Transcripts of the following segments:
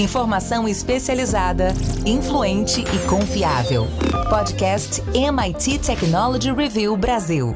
Informação especializada, influente e confiável. Podcast MIT Technology Review Brasil.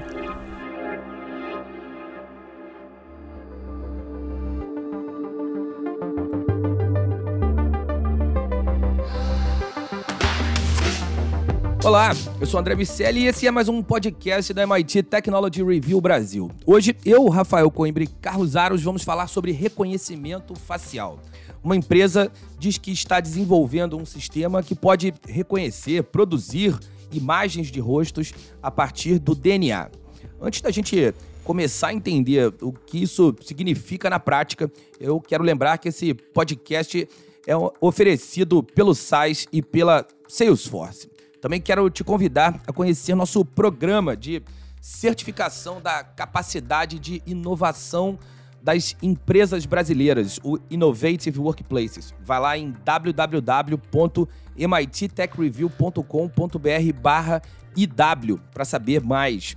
Olá, eu sou André Miceli e esse é mais um podcast da MIT Technology Review Brasil. Hoje, eu, Rafael Coimbra e Carlos Aros vamos falar sobre reconhecimento facial. Uma empresa diz que está desenvolvendo um sistema que pode reconhecer, produzir imagens de rostos a partir do DNA. Antes da gente começar a entender o que isso significa na prática, eu quero lembrar que esse podcast é oferecido pelo SAIS e pela Salesforce. Também quero te convidar a conhecer nosso programa de certificação da capacidade de inovação das empresas brasileiras, o Innovative Workplaces. Vai lá em www.mittechreview.com.br barra IW para saber mais.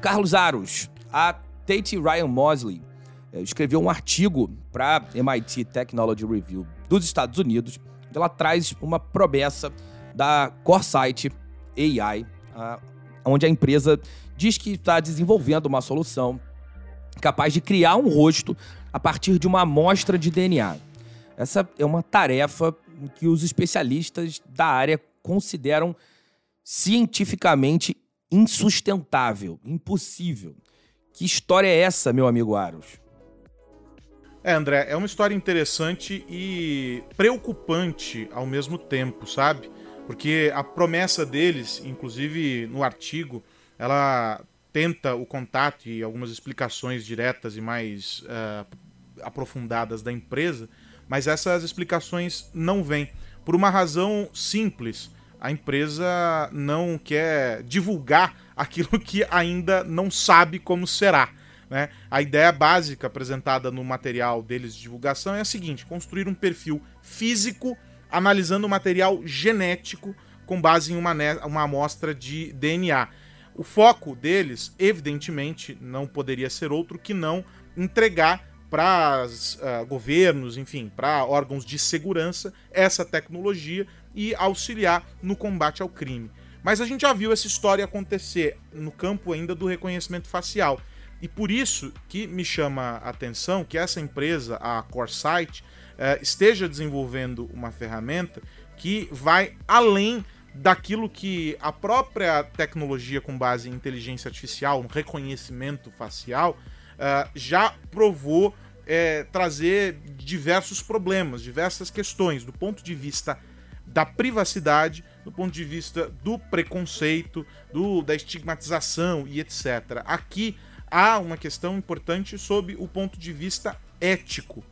Carlos Aros, a Tate Ryan Mosley eh, escreveu um artigo para MIT Technology Review dos Estados Unidos, ela traz uma promessa da Coresight AI, onde a empresa diz que está desenvolvendo uma solução capaz de criar um rosto a partir de uma amostra de DNA. Essa é uma tarefa que os especialistas da área consideram cientificamente insustentável, impossível. Que história é essa, meu amigo Aros? É, André, é uma história interessante e preocupante ao mesmo tempo, sabe? Porque a promessa deles, inclusive no artigo, ela tenta o contato e algumas explicações diretas e mais uh, aprofundadas da empresa, mas essas explicações não vêm. Por uma razão simples. A empresa não quer divulgar aquilo que ainda não sabe como será. Né? A ideia básica apresentada no material deles de divulgação é a seguinte: construir um perfil físico analisando o material genético com base em uma, uma amostra de DNA. O foco deles, evidentemente, não poderia ser outro que não entregar para uh, governos, enfim, para órgãos de segurança essa tecnologia e auxiliar no combate ao crime. Mas a gente já viu essa história acontecer no campo ainda do reconhecimento facial. E por isso que me chama a atenção que essa empresa, a Coresight, uh, esteja desenvolvendo uma ferramenta que vai além daquilo que a própria tecnologia com base em inteligência artificial, reconhecimento facial, uh, já provou é, trazer diversos problemas, diversas questões do ponto de vista da privacidade, do ponto de vista do preconceito, do, da estigmatização e etc. Aqui há uma questão importante sob o ponto de vista ético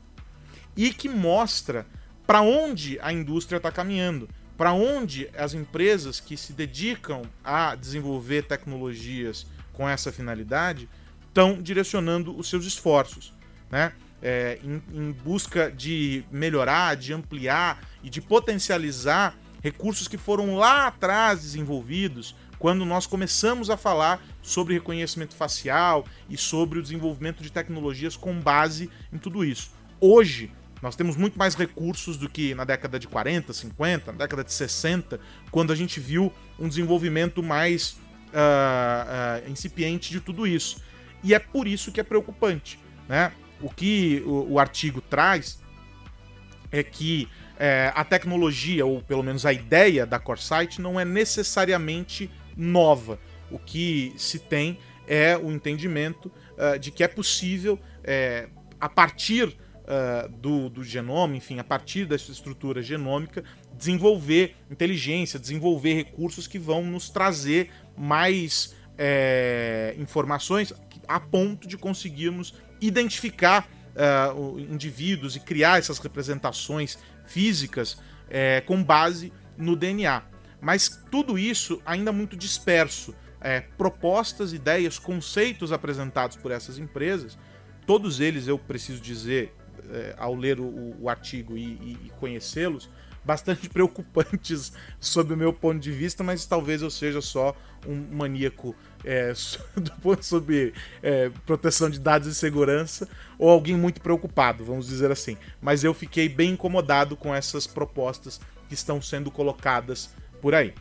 e que mostra para onde a indústria está caminhando para onde as empresas que se dedicam a desenvolver tecnologias com essa finalidade estão direcionando os seus esforços, né? É, em, em busca de melhorar, de ampliar e de potencializar recursos que foram lá atrás desenvolvidos quando nós começamos a falar sobre reconhecimento facial e sobre o desenvolvimento de tecnologias com base em tudo isso. Hoje, nós temos muito mais recursos do que na década de 40, 50, na década de 60, quando a gente viu um desenvolvimento mais uh, uh, incipiente de tudo isso. E é por isso que é preocupante. Né? O que o, o artigo traz é que é, a tecnologia, ou pelo menos a ideia da Coresight, não é necessariamente nova. O que se tem é o entendimento uh, de que é possível, é, a partir uh, do, do genoma, enfim, a partir dessa estrutura genômica, desenvolver inteligência, desenvolver recursos que vão nos trazer mais é, informações a ponto de conseguirmos identificar uh, indivíduos e criar essas representações físicas com base no DNA. Mas tudo isso ainda muito disperso. É, propostas, ideias, conceitos apresentados por essas empresas, todos eles, eu preciso dizer, é, ao ler o, o artigo e, e, e conhecê-los, bastante preocupantes sob o meu ponto de vista, mas talvez eu seja só um maníaco é, sobre é, proteção de dados e segurança, ou alguém muito preocupado, vamos dizer assim. Mas eu fiquei bem incomodado com essas propostas que estão sendo colocadas por aí.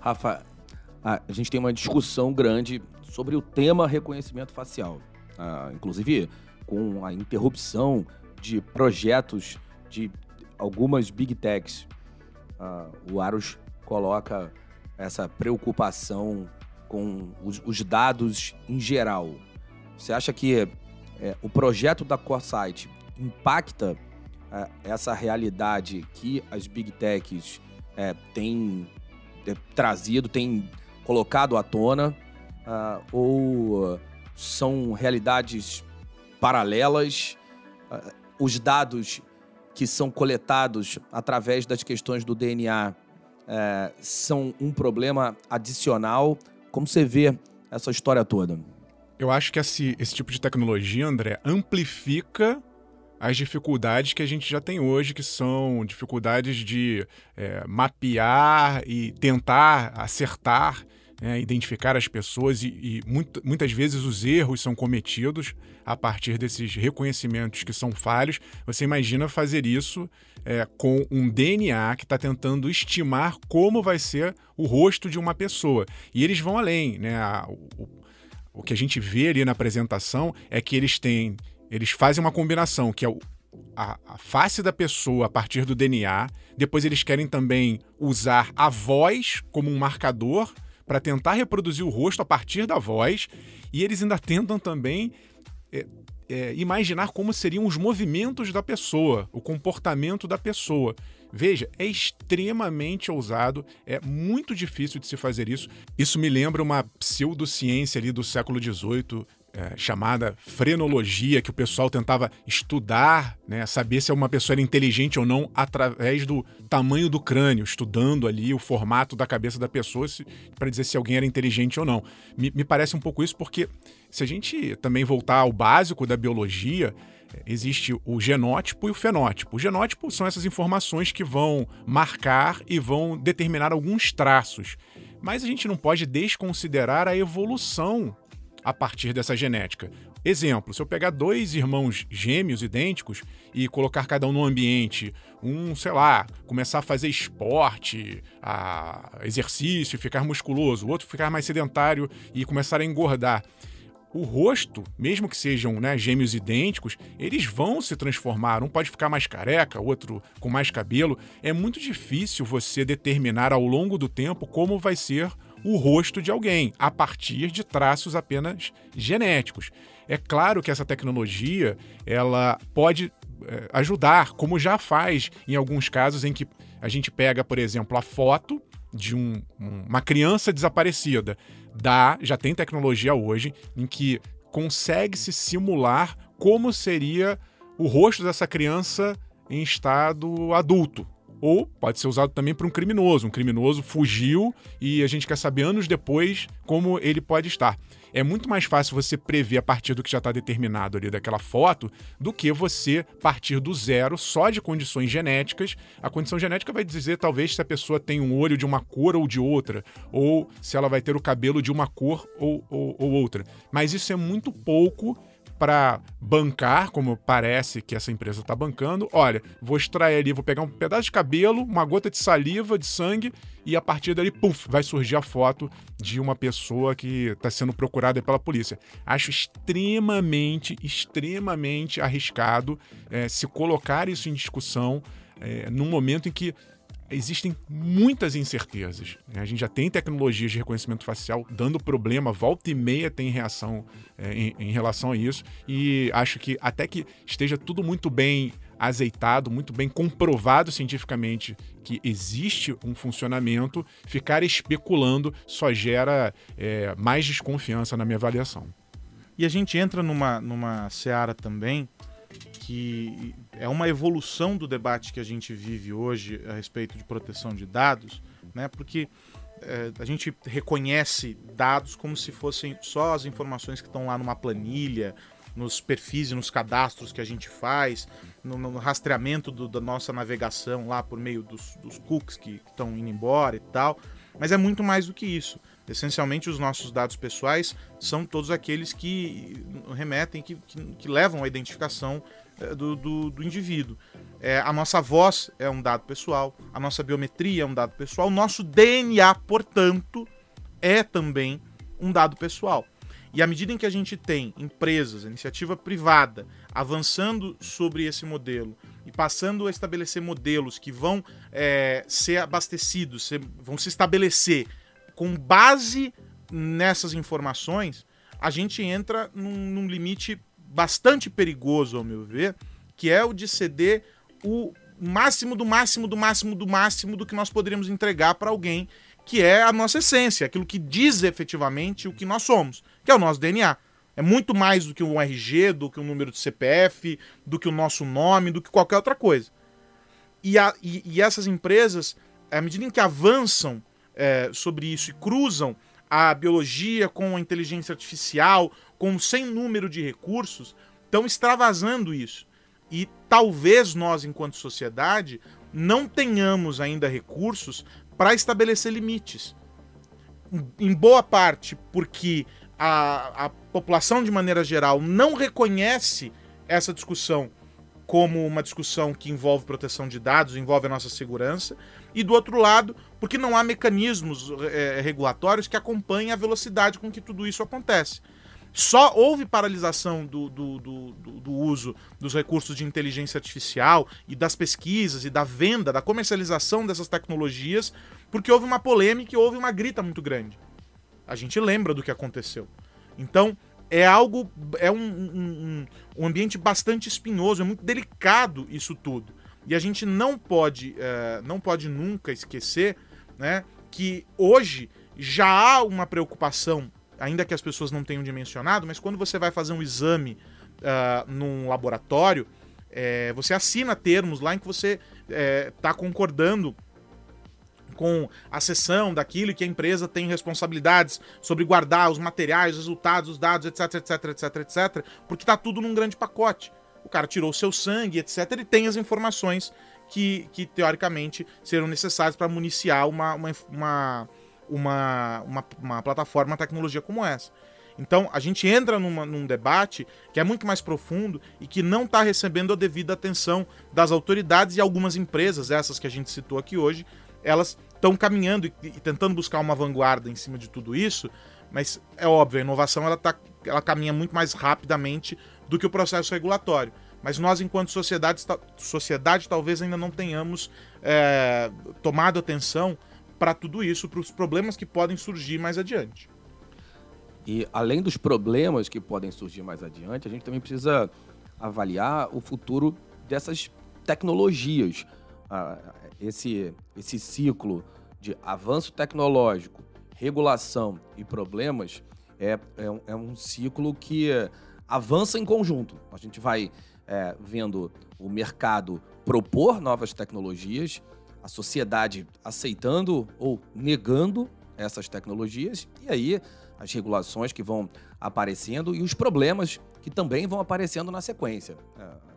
Rafa, a gente tem uma discussão grande sobre o tema reconhecimento facial. Ah, inclusive com a interrupção de projetos de algumas big techs. Ah, o Aros coloca essa preocupação com os, os dados em geral. Você acha que é, o projeto da CoreSite impacta é, essa realidade que as big techs é, têm é, trazido, têm colocado à tona? Uh, ou são realidades paralelas? Uh, os dados que são coletados através das questões do DNA uh, são um problema adicional? Como você vê essa história toda? Eu acho que esse, esse tipo de tecnologia, André, amplifica as dificuldades que a gente já tem hoje, que são dificuldades de é, mapear e tentar acertar, é, identificar as pessoas, e, e muito, muitas vezes os erros são cometidos a partir desses reconhecimentos que são falhos. Você imagina fazer isso é, com um DNA que está tentando estimar como vai ser o rosto de uma pessoa. E eles vão além, né? A, o, o que a gente vê ali na apresentação é que eles têm eles fazem uma combinação que é o, a, a, face da pessoa a partir do DNA. Depois eles querem também usar a voz como um marcador para tentar reproduzir o rosto a partir da voz. E eles ainda tentam também é, é, imaginar como seriam os movimentos da pessoa, o comportamento da pessoa. Veja, é extremamente ousado, é muito difícil de se fazer isso. Isso me lembra uma pseudociência ali do século XVIII, é, chamada frenologia, que o pessoal tentava estudar, né, saber se uma pessoa era inteligente ou não através do tamanho do crânio, estudando ali o formato da cabeça da pessoa para dizer se alguém era inteligente ou não. Me, me parece um pouco isso porque se a gente também voltar ao básico da biologia, existe o genótipo e o fenótipo. O genótipo são essas informações que vão marcar e vão determinar alguns traços. Mas a gente não pode desconsiderar a evolução a partir dessa genética. Exemplo, se eu pegar dois irmãos gêmeos idênticos e colocar cada um no ambiente, um, sei lá, começar a fazer esporte, a exercício, ficar musculoso, o outro ficar mais sedentário e começar a engordar. O rosto, mesmo que sejam né, gêmeos idênticos, eles vão se transformar. Um pode ficar mais careca, outro com mais cabelo. É muito difícil você determinar ao longo do tempo como vai ser o rosto de alguém, a partir de traços apenas genéticos. É claro que essa tecnologia ela pode é, ajudar, como já faz em alguns casos em que a gente pega, por exemplo, a foto de um, uma criança desaparecida. Dá, já tem tecnologia hoje em que consegue se simular como seria o rosto dessa criança em estado adulto, ou pode ser usado também para um criminoso. Um criminoso fugiu e a gente quer saber anos depois como ele pode estar. É muito mais fácil você prever a partir do que já está determinado ali daquela foto do que você partir do zero só de condições genéticas. A condição genética vai dizer talvez se a pessoa tem um olho de uma cor ou de outra, ou se ela vai ter o cabelo de uma cor ou, ou, ou outra. Mas isso é muito pouco para bancar, como parece que essa empresa está bancando. Olha, vou extrair ali, vou pegar um pedaço de cabelo, uma gota de saliva, de sangue, e a partir dali, puf, vai surgir a foto de uma pessoa que está sendo procurada pela polícia. Acho extremamente, extremamente arriscado é, se colocar isso em discussão é, num momento em que existem muitas incertezas. Né? A gente já tem tecnologias de reconhecimento facial dando problema, volta e meia tem reação é, em, em, relação a isso, e acho que até que esteja tudo muito bem azeitado, muito bem comprovado cientificamente que existe um funcionamento, ficar especulando só gera é, mais desconfiança na minha avaliação. E a gente entra numa, numa seara também que é uma evolução do debate que a gente vive hoje a respeito de proteção de dados, né? Porque é, a gente reconhece dados como se fossem só as informações que estão lá numa planilha, nos perfis e nos cadastros que a gente faz, no, no rastreamento do, da nossa navegação lá por meio dos, dos cookies que estão indo embora e tal. Mas é muito mais do que isso. Essencialmente, os nossos dados pessoais são todos aqueles que remetem, que, que, que levam à identificação do, do, do, indivíduo. É, a nossa voz é um dado pessoal, a nossa biometria é um dado pessoal, o nosso DNA, portanto, é também um dado pessoal. E à medida em que a gente tem empresas, iniciativa privada, avançando sobre esse modelo e passando a estabelecer modelos que vão é, ser abastecidos, ser, vão se estabelecer com base nessas informações, a gente entra num, num limite bastante perigoso, ao meu ver, que é o de ceder o máximo do máximo do máximo do máximo do que nós poderíamos entregar para alguém que é a nossa essência, aquilo que diz efetivamente o que nós somos, que é o nosso DNA. É muito mais do que um RG, do que um número de CPF, do que o nosso nome, do que qualquer outra coisa. E, a, e, e essas empresas, à medida em que avançam é, sobre isso e cruzam a biologia com a inteligência artificial, com sem número de recursos, estão extravasando isso. E talvez nós, enquanto sociedade, não tenhamos ainda recursos para estabelecer limites. Em boa parte porque a, a população, de maneira geral, não reconhece essa discussão como uma discussão que envolve proteção de dados, envolve a nossa segurança, e do outro lado, porque não há mecanismos é, regulatórios que acompanhem a velocidade com que tudo isso acontece. Só houve paralisação do, do, do, do, uso dos recursos de inteligência artificial e das pesquisas e da venda, da comercialização dessas tecnologias, porque houve uma polêmica e houve uma grita muito grande. A gente lembra do que aconteceu. Então, é algo, é um, um, um ambiente bastante espinhoso, é muito delicado isso tudo. E a gente não pode, é, não pode nunca esquecer né, que hoje já há uma preocupação ainda que as pessoas não tenham dimensionado, mas quando você vai fazer um exame uh, num laboratório, é, você assina termos lá em que você está é, concordando com a sessão daquilo que a empresa tem responsabilidades sobre guardar os materiais, os resultados, os dados, etc, etc, etc, etc, porque está tudo num grande pacote. O cara tirou o seu sangue, etc, e tem as informações que, que teoricamente serão necessárias para municiar uma, uma, uma uma, uma, uma plataforma, uma tecnologia como essa. Então, a gente entra numa, num debate que é muito mais profundo e que não está recebendo a devida atenção das autoridades e algumas empresas, essas que a gente citou aqui hoje, elas estão caminhando e, e, tentando buscar uma vanguarda em cima de tudo isso, mas é óbvio, a inovação ela, tá, ela caminha muito mais rapidamente do que o processo regulatório. Mas nós, enquanto sociedade, sociedade talvez ainda não tenhamos é, tomado atenção para tudo isso, para os problemas que podem surgir mais adiante. E além dos problemas que podem surgir mais adiante, a gente também precisa avaliar o futuro dessas tecnologias. Ah, esse, esse ciclo de avanço tecnológico, regulação e problemas é, é, um, é um ciclo que avança em conjunto. A gente vai é, vendo o mercado propor novas tecnologias a sociedade aceitando ou negando essas tecnologias e aí as regulações que vão aparecendo e os problemas que também vão aparecendo na sequência. É,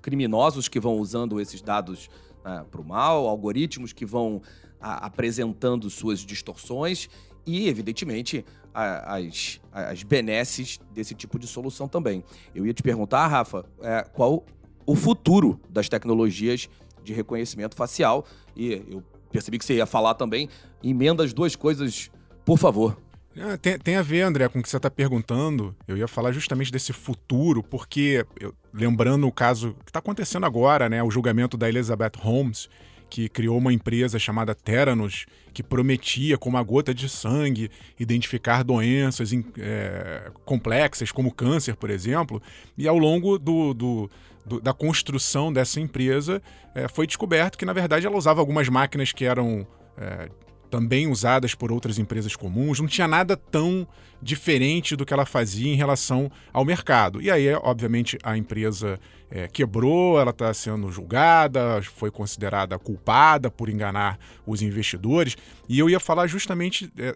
criminosos que vão usando esses dados é, para o mal, algoritmos que vão a, apresentando suas distorções e, evidentemente, a, as, as benesses desse tipo de solução também. Eu ia te perguntar, Rafa, é, qual o futuro das tecnologias de reconhecimento facial. E eu percebi que você ia falar também. Emenda as duas coisas, por favor. É, tem, tem, a ver, André, com o que você está perguntando. Eu ia falar justamente desse futuro, porque, eu, lembrando o caso que está acontecendo agora, né, o julgamento da Elizabeth Holmes, que criou uma empresa chamada Theranos, que prometia, com uma gota de sangue, identificar doenças é, complexas, como câncer, por exemplo, e ao longo do, do do, da construção dessa empresa, é, foi descoberto que, na verdade, ela usava algumas máquinas que eram é, também usadas por outras empresas comuns, não tinha nada tão diferente do que ela fazia em relação ao mercado. E aí, obviamente, a empresa é, quebrou, ela está sendo julgada, foi considerada culpada por enganar os investidores. E eu ia falar justamente é,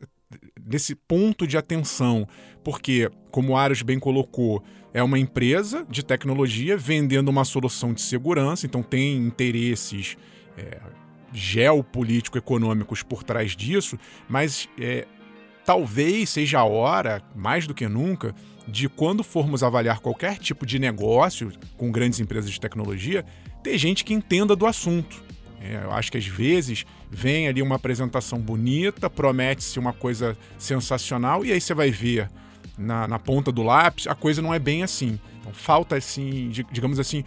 desse ponto de atenção, porque, como o Aros bem colocou, é uma empresa de tecnologia vendendo uma solução de segurança, então tem interesses é, geopolítico-econômicos por trás disso, mas é, talvez seja a hora, mais do que nunca, de quando formos avaliar qualquer tipo de negócio com grandes empresas de tecnologia, ter gente que entenda do assunto. É, eu acho que às vezes vem ali uma apresentação bonita, promete-se uma coisa sensacional e aí você vai ver na, na, ponta do lápis, a coisa não é bem assim. Então falta assim, digamos assim,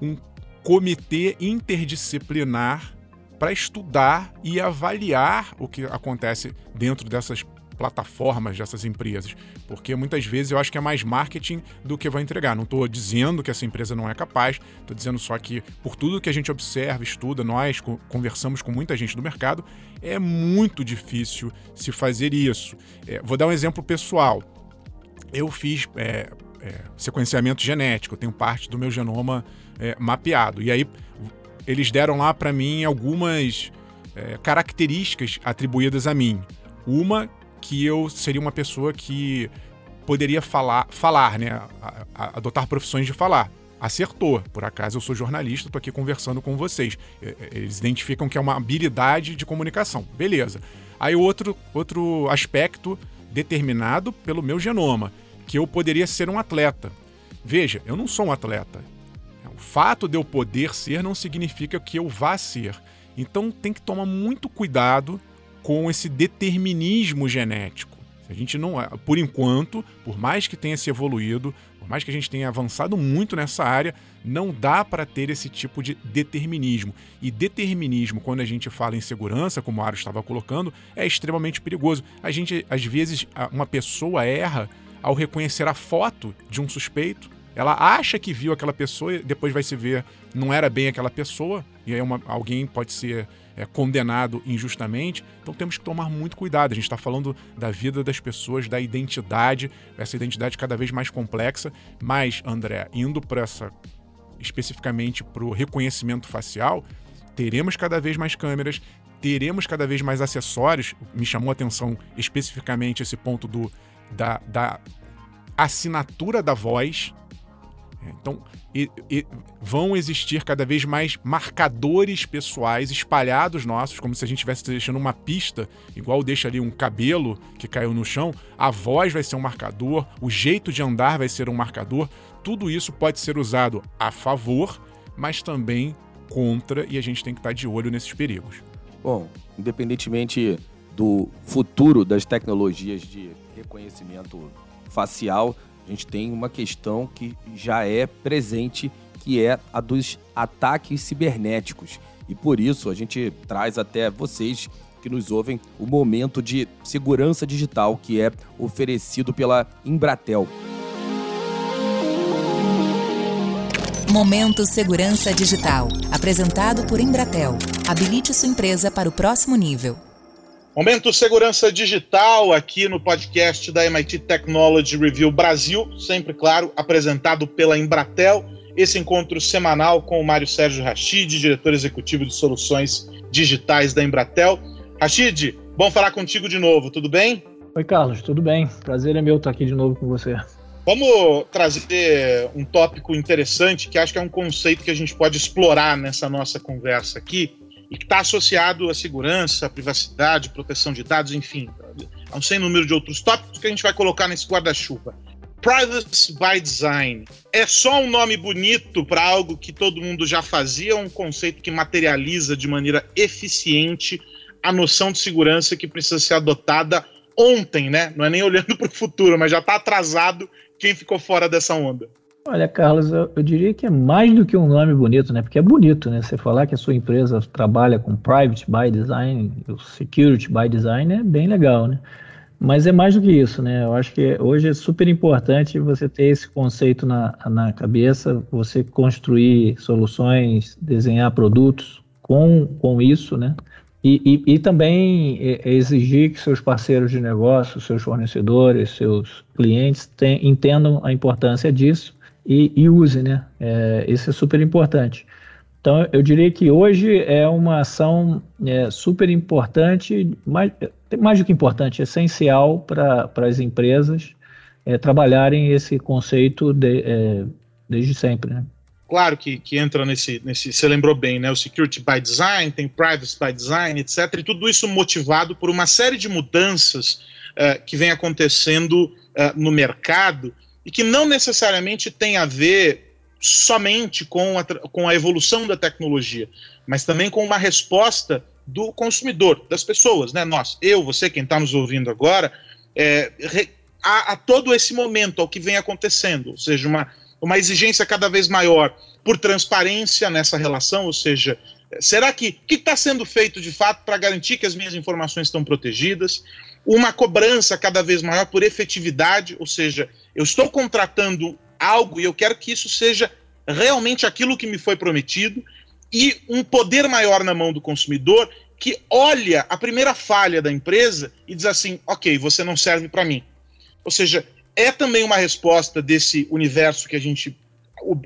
um comitê interdisciplinar para estudar e avaliar o que acontece dentro dessas plataformas dessas empresas, porque muitas vezes eu acho que é mais marketing do que vai entregar. Não estou dizendo que essa empresa não é capaz, estou dizendo só que por tudo que a gente observa, estuda, nós conversamos com muita gente do mercado, é muito difícil se fazer isso. É, vou dar um exemplo pessoal. Eu fiz é, é, sequenciamento genético, tenho parte do meu genoma é, mapeado. E aí eles deram lá para mim algumas é, características atribuídas a mim. Uma que eu seria uma pessoa que poderia falar, falar, né? A, a, adotar profissões de falar. Acertou. Por acaso eu sou jornalista, estou aqui conversando com vocês. Eles identificam que é uma habilidade de comunicação. Beleza. Aí outro, outro aspecto determinado pelo meu genoma, que eu poderia ser um atleta. Veja, eu não sou um atleta. O fato de eu poder ser não significa que eu vá ser. Então tem que tomar muito cuidado com esse determinismo genético. A gente não, por enquanto, por mais que tenha se evoluído, por mais que a gente tenha avançado muito nessa área, não dá para ter esse tipo de determinismo. E determinismo, quando a gente fala em segurança, como o Aro estava colocando, é extremamente perigoso. A gente, às vezes, uma pessoa erra ao reconhecer a foto de um suspeito. Ela acha que viu aquela pessoa e depois vai se ver não era bem aquela pessoa, e aí uma, alguém pode ser é, condenado injustamente. Então temos que tomar muito cuidado. A gente está falando da vida das pessoas, da identidade, essa identidade cada vez mais complexa. Mas, André, indo para essa especificamente para o reconhecimento facial, teremos cada vez mais câmeras, teremos cada vez mais acessórios. Me chamou a atenção especificamente esse ponto do, da, da assinatura da voz. Então, e, e vão existir cada vez mais marcadores pessoais espalhados nossos, como se a gente estivesse deixando uma pista, igual deixa ali um cabelo que caiu no chão. A voz vai ser um marcador, o jeito de andar vai ser um marcador. Tudo isso pode ser usado a favor, mas também contra, e a gente tem que estar de olho nesses perigos. Bom, independentemente do futuro das tecnologias de reconhecimento facial, a gente tem uma questão que já é presente, que é a dos ataques cibernéticos. E por isso a gente traz até vocês que nos ouvem o momento de segurança digital que é oferecido pela Embratel. Momento Segurança Digital, apresentado por Embratel. Habilite sua empresa para o próximo nível. Momento Segurança Digital aqui no podcast da MIT Technology Review Brasil, sempre claro, apresentado pela Embratel. Esse encontro semanal com o Mário Sérgio Rachid, diretor executivo de soluções digitais da Embratel. Rachid, bom falar contigo de novo, tudo bem? Oi, Carlos, tudo bem? Prazer é meu estar aqui de novo com você. Vamos trazer um tópico interessante que acho que é um conceito que a gente pode explorar nessa nossa conversa aqui, e que está associado à segurança, à privacidade, proteção de dados, enfim, a um sem número de outros tópicos que a gente vai colocar nesse guarda-chuva. Privacy by Design é só um nome bonito para algo que todo mundo já fazia, um conceito que materializa de maneira eficiente a noção de segurança que precisa ser adotada ontem, né? Não é nem olhando para o futuro, mas já está atrasado quem ficou fora dessa onda. Olha, Carlos, eu, eu, diria que é mais do que um nome bonito, né? Porque é bonito, né? Você falar que a sua empresa trabalha com Private by Design, Security by Design é bem legal, né? Mas é mais do que isso, né? Eu acho que hoje é super importante você ter esse conceito na, na cabeça, você construir soluções, desenhar produtos com, com isso, né? E, e, e, também exigir que seus parceiros de negócio, seus fornecedores, seus clientes tem, entendam a importância disso e, e use, né? É, isso é super importante. Então, eu diria que hoje é uma ação é, super importante, mais, mais do que importante, essencial para as empresas é, trabalharem esse conceito de, é, desde sempre. Né? claro que, que entra nesse, nesse. Você lembrou bem, né? O Security by Design, tem Privacy by Design, etc. E tudo isso motivado por uma série de mudanças uh, que vem acontecendo uh, no mercado e que não necessariamente tem a ver somente com a, com a evolução da tecnologia, mas também com uma resposta do consumidor, das pessoas, né? Nós, eu, você, quem está nos ouvindo agora, é, a, a, todo esse momento, ao que vem acontecendo, ou seja, uma, uma exigência cada vez maior por transparência nessa relação, ou seja, será que que está sendo feito de fato para garantir que as minhas informações estão protegidas? Uma cobrança cada vez maior por efetividade, ou seja, eu estou contratando algo e eu quero que isso seja realmente aquilo que me foi prometido e um poder maior na mão do consumidor que olha a primeira falha da empresa e diz assim: ok, você não serve para mim. Ou seja, é também uma resposta desse universo que a gente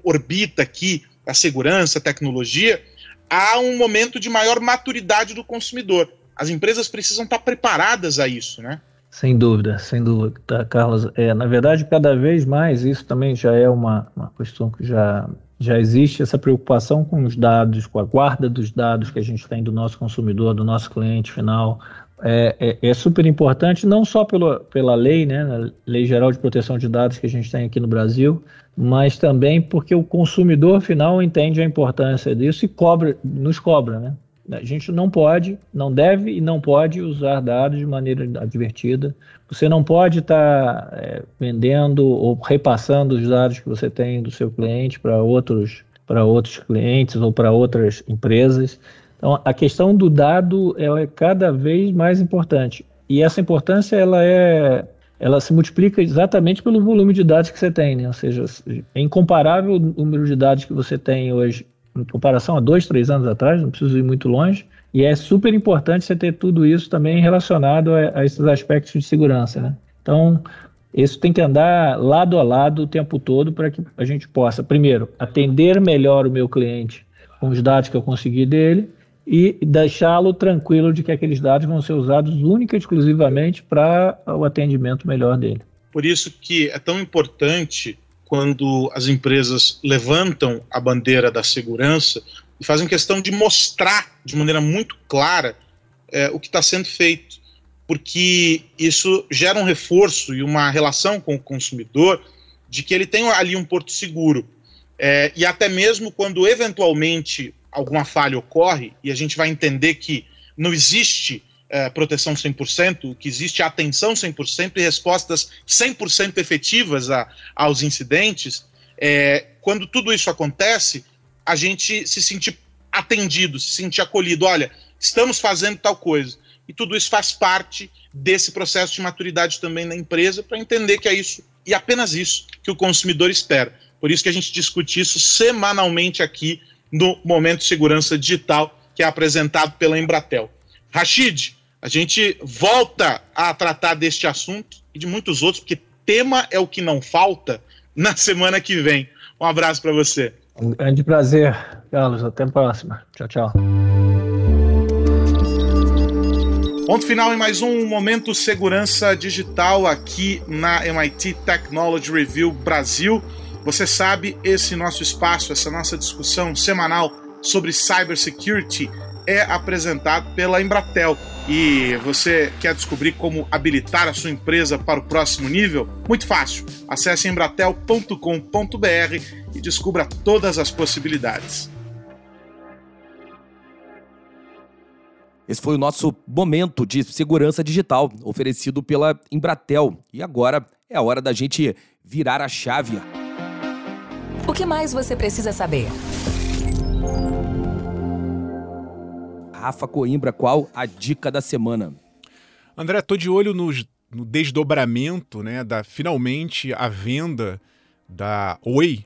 orbita aqui, a segurança, a tecnologia, a um momento de maior maturidade do consumidor. As empresas precisam estar preparadas a isso, né? Sem dúvida, sem dúvida, tá, Carlos. É, na verdade, cada vez mais isso também já é uma, uma questão que já, já existe, essa preocupação com os dados, com a guarda dos dados que a gente tem do nosso consumidor, do nosso cliente final. É, é, é super importante, não só pelo, pela lei, né, a Lei Geral de Proteção de Dados que a gente tem aqui no Brasil, mas também porque o consumidor final entende a importância disso e cobra, nos cobra, né? A gente não pode, não deve e não pode usar dados de maneira advertida. Você não pode estar tá, é, vendendo ou repassando os dados que você tem do seu cliente para outros, para outros clientes ou para outras empresas. Então, a questão do dado é cada vez mais importante. E essa importância ela é ela se multiplica exatamente pelo volume de dados que você tem, né? Ou seja, é incomparável o número de dados que você tem hoje em comparação a dois, três anos atrás, não preciso ir muito longe. E é super importante você ter tudo isso também relacionado a, a esses aspectos de segurança, né? Então, isso tem que andar lado a lado o tempo todo para que a gente possa, primeiro, atender melhor o meu cliente com os dados que eu consegui dele e deixá-lo tranquilo de que aqueles dados vão ser usados única e exclusivamente para o atendimento melhor dele. Por isso que é tão importante quando as empresas levantam a bandeira da segurança e fazem questão de mostrar de maneira muito clara é, o que está sendo feito, porque isso gera um reforço e uma relação com o consumidor de que ele tem ali um porto seguro. É, e até mesmo quando eventualmente alguma falha ocorre, e a gente vai entender que não existe é, proteção 100%, que existe atenção 100% e respostas 100% efetivas a, aos incidentes, é, quando tudo isso acontece, a gente se sentir atendido, se sentir acolhido. Olha, estamos fazendo tal coisa. E tudo isso faz parte desse processo de maturidade também na empresa para entender que é isso e apenas isso que o consumidor espera. Por isso que a gente discute isso semanalmente aqui no Momento Segurança Digital, que é apresentado pela Embratel. Rashid, a gente volta a tratar deste assunto e de muitos outros, porque tema é o que não falta na semana que vem. Um abraço para você. Um grande prazer, Carlos. Até a próxima. Tchau, tchau. Ponto final em mais um Momento Segurança Digital aqui na MIT Technology Review Brasil. Você sabe, esse nosso espaço, essa nossa discussão semanal sobre cybersecurity é apresentado pela Embratel. E você quer descobrir como habilitar a sua empresa para o próximo nível? Muito fácil. Acesse embratel.com.br e descubra todas as possibilidades. Esse foi o nosso momento de segurança digital oferecido pela Embratel. E agora é a hora da gente virar a chave. O que mais você precisa saber? Rafa Coimbra, qual a dica da semana? André, tô de olho no desdobramento, né, da finalmente a venda da Oi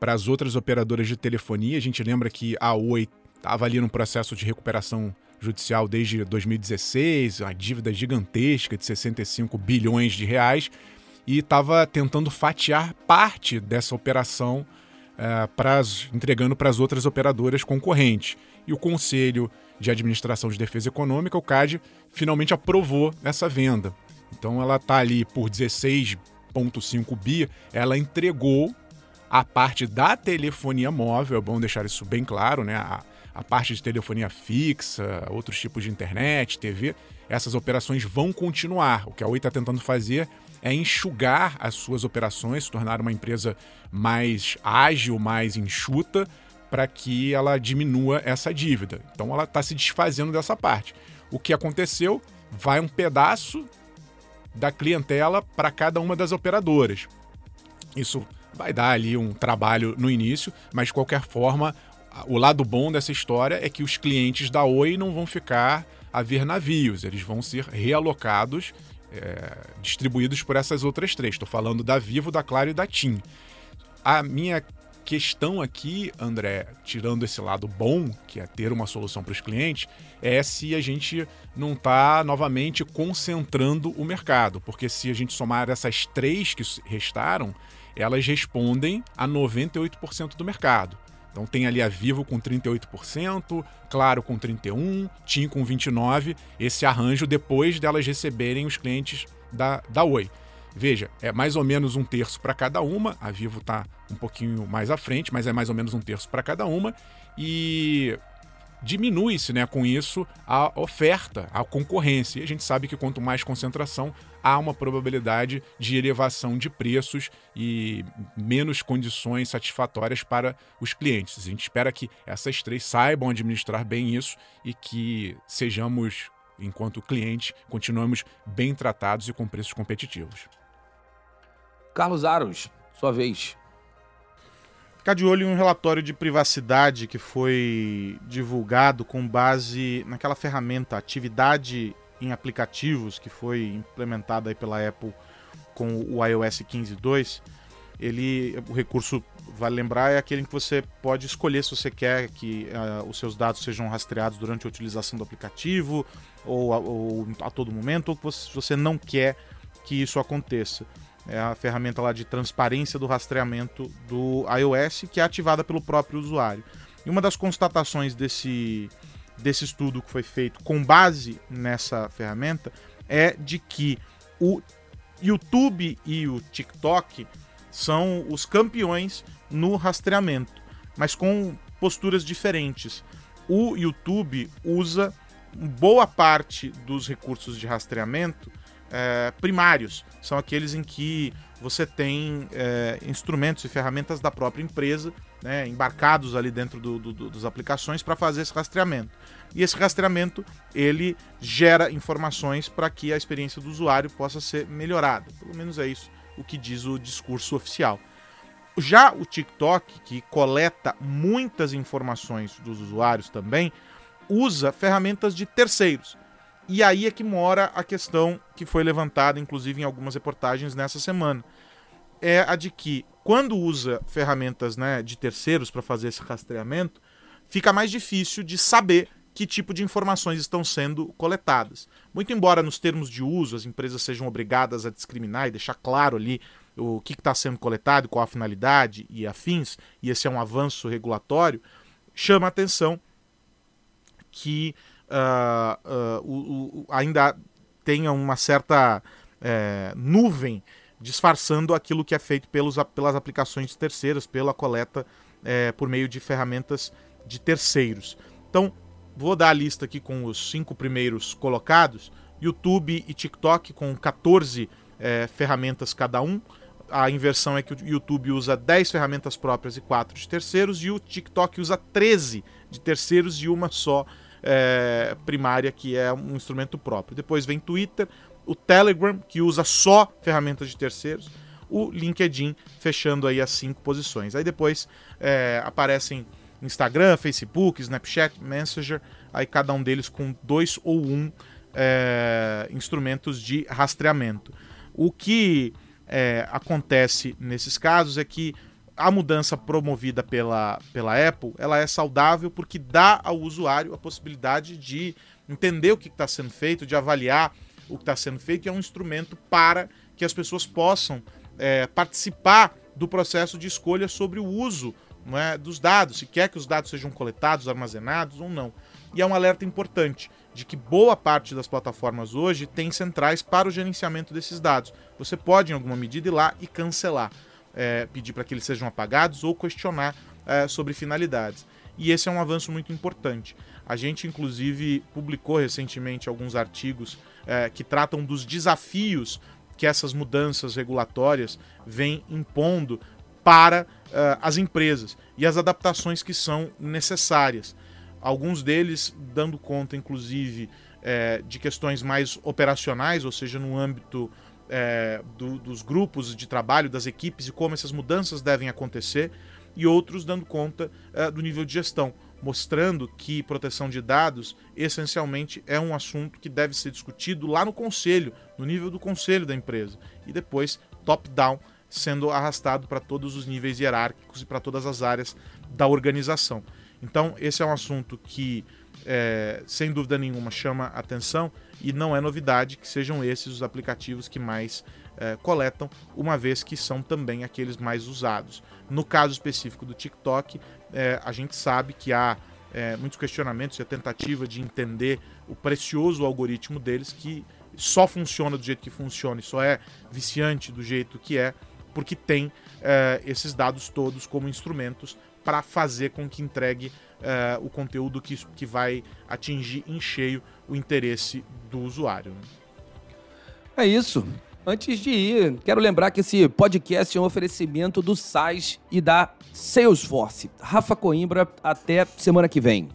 para as outras operadoras de telefonia. A gente lembra que a Oi estava ali num processo de recuperação judicial desde 2016, uma dívida gigantesca de 65 bilhões de reais, e estava tentando fatiar parte dessa operação, uh, pras, entregando para as outras operadoras concorrentes. E o Conselho de Administração de Defesa Econômica, o CAD, finalmente aprovou essa venda. Então ela está ali por 16,5 bi, ela entregou a parte da telefonia móvel, é bom deixar isso bem claro, né? A, a parte de telefonia fixa, outros tipos de internet, TV, essas operações vão continuar. O que a Oi está tentando fazer é enxugar as suas operações, se tornar uma empresa mais ágil, mais enxuta, para que ela diminua essa dívida. Então ela está se desfazendo dessa parte. O que aconteceu? Vai um pedaço da clientela para cada uma das operadoras. Isso vai dar ali um trabalho no início, mas de qualquer forma, o lado bom dessa história é que os clientes da Oi não vão ficar a ver navios, eles vão ser realocados, é, distribuídos por essas outras três. Estou falando da Vivo, da Claro e da TIM. A minha questão aqui, André, tirando esse lado bom, que é ter uma solução para os clientes, é se a gente não está novamente concentrando o mercado. Porque se a gente somar essas três que restaram, elas respondem a 98% do mercado. Então tem ali a Vivo com 38%, Claro com 31%, TIM com 29%, esse arranjo depois delas receberem os clientes da, da Oi. Veja, é mais ou menos um terço para cada uma, a Vivo está um pouquinho mais à frente, mas é mais ou menos um terço para cada uma, e diminui-se né, com isso a oferta, a concorrência. E a gente sabe que quanto mais concentração, há uma probabilidade de elevação de preços e menos condições satisfatórias para os clientes. A gente espera que essas três saibam administrar bem isso e que sejamos, enquanto cliente, continuemos bem tratados e com preços competitivos. Carlos Aros, sua vez. Ficar de olho em um relatório de privacidade que foi divulgado com base naquela ferramenta Atividade em Aplicativos, que foi implementada aí pela Apple com o iOS 15.2. Ele, o recurso, vale lembrar, é aquele em que você pode escolher se você quer que uh, os seus dados sejam rastreados durante a utilização do aplicativo ou a, ou a todo momento, ou se você não quer que isso aconteça é a ferramenta lá de transparência do rastreamento do iOS, que é ativada pelo próprio usuário. E uma das constatações desse, desse estudo que foi feito com base nessa ferramenta é de que o YouTube e o TikTok são os campeões no rastreamento, mas com posturas diferentes. O YouTube usa boa parte dos recursos de rastreamento é, primários, são aqueles em que você tem é, instrumentos e ferramentas da própria empresa né, embarcados ali dentro do, do, das aplicações para fazer esse rastreamento. E esse rastreamento ele gera informações para que a experiência do usuário possa ser melhorada. Pelo menos é isso o que diz o discurso oficial. Já o TikTok, que coleta muitas informações dos usuários também, usa ferramentas de terceiros. E aí é que mora a questão que foi levantada, inclusive, em algumas reportagens nessa semana. É a de que, quando usa ferramentas né, de terceiros para fazer esse rastreamento, fica mais difícil de saber que tipo de informações estão sendo coletadas. Muito embora nos termos de uso as empresas sejam obrigadas a discriminar e deixar claro ali o que está sendo coletado, qual a finalidade e afins, e esse é um avanço regulatório, chama a atenção que uh, uh, o, o, ainda tenha uma certa é, nuvem disfarçando aquilo que é feito pelos, pelas aplicações terceiras, pela coleta é, por meio de ferramentas de terceiros. Então, vou dar a lista aqui com os cinco primeiros colocados: YouTube e TikTok com 14 é, ferramentas cada um. A inversão é que o YouTube usa 10 ferramentas próprias e 4 de terceiros, e o TikTok usa 13 de terceiros e uma só é, primária, que é um instrumento próprio. Depois vem Twitter, o Telegram, que usa só ferramentas de terceiros, o LinkedIn, fechando aí as cinco posições. Aí depois é, aparecem Instagram, Facebook, Snapchat, Messenger, aí cada um deles com dois ou um é, instrumentos de rastreamento. O que é, acontece nesses casos é que a mudança promovida pela, pela Apple, ela é saudável porque dá ao usuário a possibilidade de entender o que está sendo feito, de avaliar o que está sendo feito, e é um instrumento para que as pessoas possam é, participar do processo de escolha sobre o uso é, dos dados, se quer que os dados sejam coletados, armazenados ou não. E é um alerta importante de que boa parte das plataformas hoje tem centrais para o gerenciamento desses dados. Você pode, em alguma medida, ir lá e cancelar. É, pedir para que eles sejam apagados ou questionar é, sobre finalidades. E esse é um avanço muito importante. A gente, inclusive, publicou recentemente alguns artigos é, que tratam dos desafios que essas mudanças regulatórias vêm impondo para uh, as empresas e as adaptações que são necessárias. Alguns deles dando conta, inclusive, é, de questões mais operacionais, ou seja, no âmbito é, do, dos grupos de trabalho, das equipes e como essas mudanças devem acontecer, e outros dando conta é, do nível de gestão, mostrando que proteção de dados essencialmente é um assunto que deve ser discutido lá no conselho, no nível do conselho da empresa, e depois top-down, sendo arrastado para todos os níveis hierárquicos e para todas as áreas da organização. Então, esse é um assunto que, é, sem dúvida nenhuma, chama atenção e não é novidade que sejam esses os aplicativos que mais é, coletam, uma vez que são também aqueles mais usados. No caso específico do TikTok, é, a gente sabe que há é, muitos questionamentos e a tentativa de entender o precioso algoritmo deles que só funciona do jeito que funciona e só é viciante do jeito que é, porque tem esses dados todos como instrumentos para fazer com que entregue o conteúdo que, que vai atingir em cheio o interesse do usuário. Né? É isso. Antes de ir, quero lembrar que esse podcast é um oferecimento do SAIS e da Salesforce. Rafa Coimbra, até semana que vem.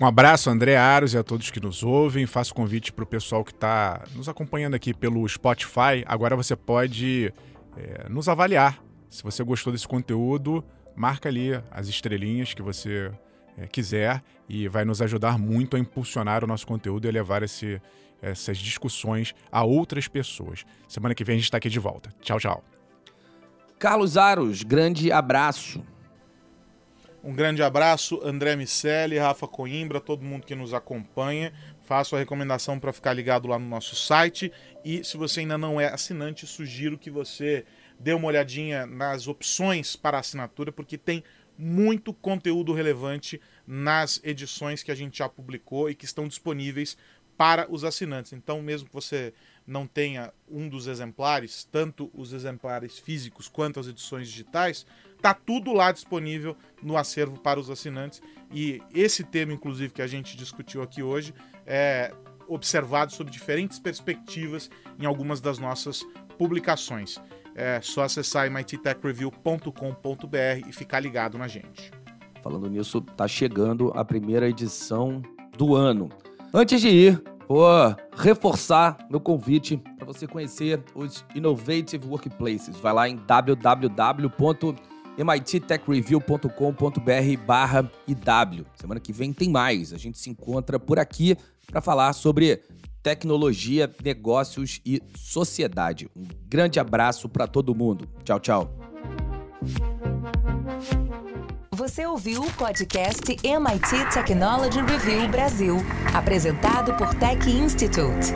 Um abraço, André Aros e a todos que nos ouvem. Faço convite para o pessoal que está nos acompanhando aqui pelo Spotify. Agora você pode é, nos avaliar. Se você gostou desse conteúdo, marca ali as estrelinhas que você é, quiser e vai nos ajudar muito a impulsionar o nosso conteúdo e levar esse, essas discussões a outras pessoas. Semana que vem a gente está aqui de volta. Tchau, tchau. Carlos Aros, grande abraço. Um grande abraço, André Miceli, Rafa Coimbra, todo mundo que nos acompanha. Faço a recomendação para ficar ligado lá no nosso site. E se você ainda não é assinante, sugiro que você dê uma olhadinha nas opções para assinatura, porque tem muito conteúdo relevante nas edições que a gente já publicou e que estão disponíveis para os assinantes. Então, mesmo que você não tenha um dos exemplares, tanto os exemplares físicos quanto as edições digitais, tá tudo lá disponível no acervo para os assinantes. E esse tema, inclusive, que a gente discutiu aqui hoje, é observado sob diferentes perspectivas em algumas das nossas publicações. É só acessar mittechreview.com.br e ficar ligado na gente. Falando nisso, tá chegando a primeira edição do ano. Antes de ir, vou reforçar meu convite para você conhecer os Innovative Workplaces. Vai lá em www.mittechreview.com.br barra IW. Semana que vem tem mais. A gente se encontra por aqui para falar sobre tecnologia, negócios e sociedade. Um grande abraço para todo mundo. Tchau, tchau. Você ouviu o podcast MIT Technology Review Brasil, apresentado por Tech Institute.